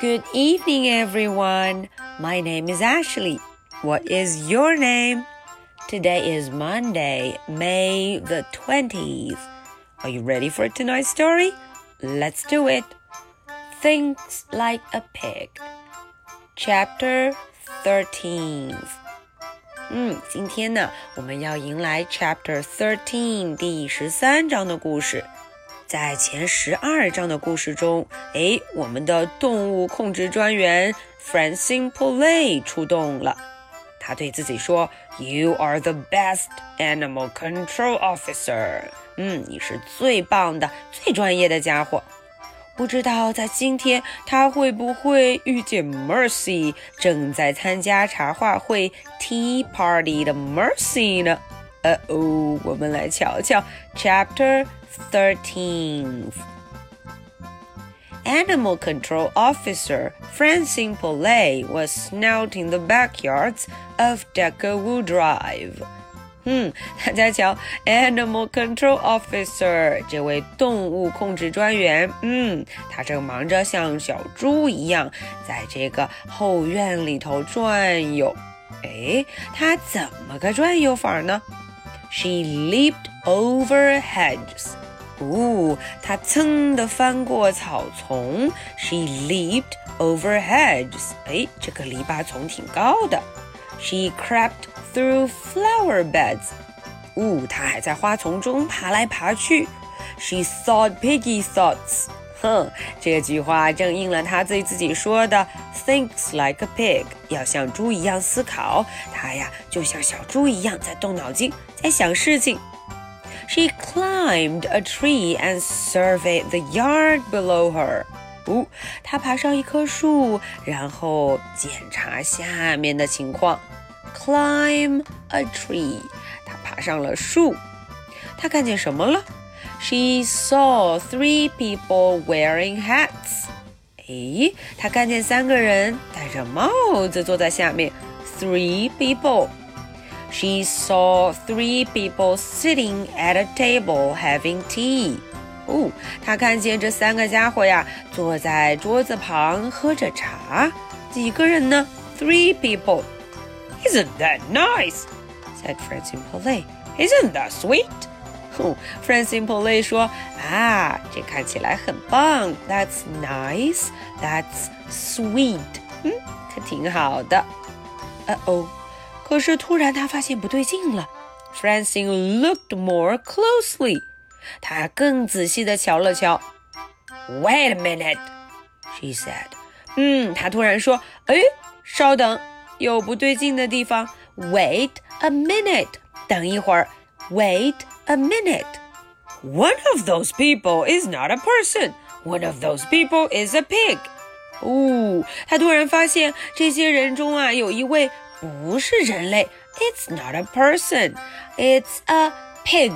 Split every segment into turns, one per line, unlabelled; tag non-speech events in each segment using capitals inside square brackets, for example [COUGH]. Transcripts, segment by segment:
Good evening, everyone. My name is Ashley. What is your name? Today is Monday, May the 20th. Are you ready for tonight's story? Let's do it. Thinks like a pig. Chapter 13. 嗯，今天呢，我们要迎来 Chapter Thirteen 第十三章的故事。 在前十二章的故事中，诶，我们的动物控制专员 Francine Polay 出动了。他对自己说：“You are the best animal control officer。”嗯，你是最棒的、最专业的家伙。不知道在今天他会不会遇见 Mercy，正在参加茶话会 Tea Party 的 Mercy 呢？呃哦，我们来瞧瞧 Chapter Thirteen. Animal Control Officer Francine Poulet was snouting the backyards of Deckawoo Drive. Hmm，[LAUGHS] 嗯，大家瞧，Animal Control Officer 这位动物控制专员，嗯，他正忙着像小猪一样在这个后院里头转悠。哎，他怎么个转悠法呢？？She leaped over hedges。哦，她噌的翻过草丛。She leaped over hedges。哎，这个篱笆丛挺高的。She crept through flower beds. 呜，她还在花丛中爬来爬去。She thought piggy thoughts. 哼，这句话正应了他对自己说的 “thinks like a pig”，要像猪一样思考。他呀，就像小猪一样在动脑筋，在想事情。She climbed a tree and surveyed the yard below her. 哦，她爬上一棵树，然后检查下面的情况。climb a tree，她爬上了树。她看见什么了 ？She saw three people wearing hats。诶，她看见三个人戴着帽子坐在下面。Three people。She saw three people sitting at a table having tea。哦，她看见这三个家伙呀，坐在桌子旁喝着茶。几个人呢？Three
people。isn't that nice? said Francine Polay. Isn't that sweet?
Francine Poulet 说：“啊，这看起来很棒，That's nice, That's sweet，嗯，可挺好的。Uh ” oh，可是突然他发现不对劲了。f r a n c i n looked more closely. 他更仔细的瞧了瞧。
Wait a minute, she said.
嗯，他突然说：“哎，稍等，有不对劲的地方。”Wait a minute. 等一会儿。Wait a
minute。One of those people is not a person. One of those people is a pig.
哦，他突然发现这些人中啊，有一位不是人类。It's not a person. It's a pig.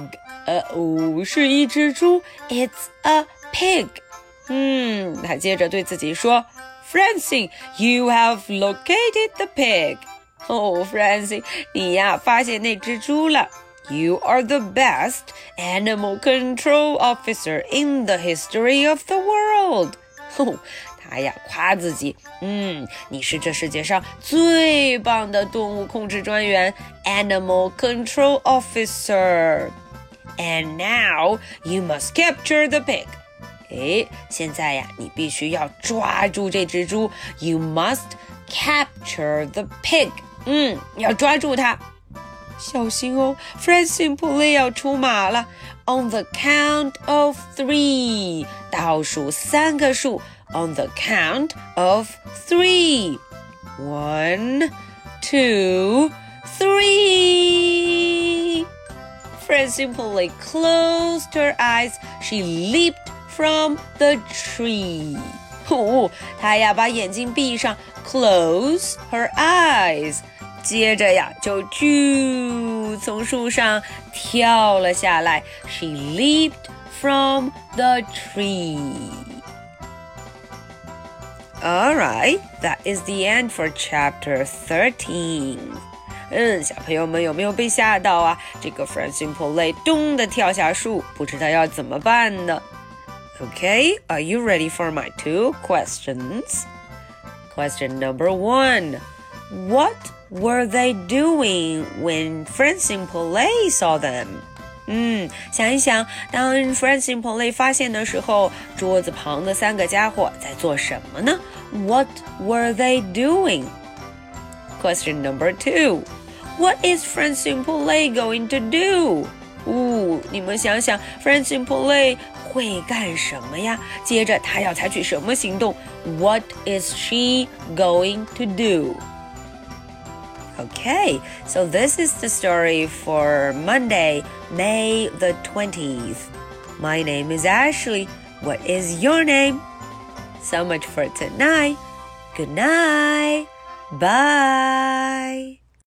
呃哦，是一只猪。It's a pig. 嗯，他接着对自己说。Francine, you have located the pig. Oh, Francine, 你呀发现那只猪了。 You are the best animal control officer in the history of the world. [LAUGHS] 哦，他呀夸自己，嗯，你是这世界上最棒的动物控制专员，animal control officer. And now you must capture the pig. 哎，现在呀，你必须要抓住这只猪。You must capture the pig。嗯，要抓住它。 小心哦 f r a n c i n the count of three，倒数三个数。On the count of three. One, two, three. Francine Poulet closed her eyes. She leaped from the tree. [LAUGHS] 哦，她要把眼睛闭上，close her eyes。接着呀，就啾从树上跳了下来。She leaped from the tree. All right, that is the end for chapter thirteen. 嗯，小朋友们有没有被吓到啊？这个 Francine Poulet 咚的跳下树，不知道要怎么办呢？Okay, are you ready for my two questions? Question number one. What were they doing when Francine Polay saw them? 嗯，想一想，当 Francine Polay 发现的时候，桌子旁的三个家伙在做什么呢？What were they doing? Question number two. What is Francine Polay going to do? 哦，你们想想，Francine Polay 会干什么呀？接着她要采取什么行动？What is she going to do? Okay, so this is the story for Monday, May the 20th. My name is Ashley. What is your name? So much for tonight. Good night. Bye.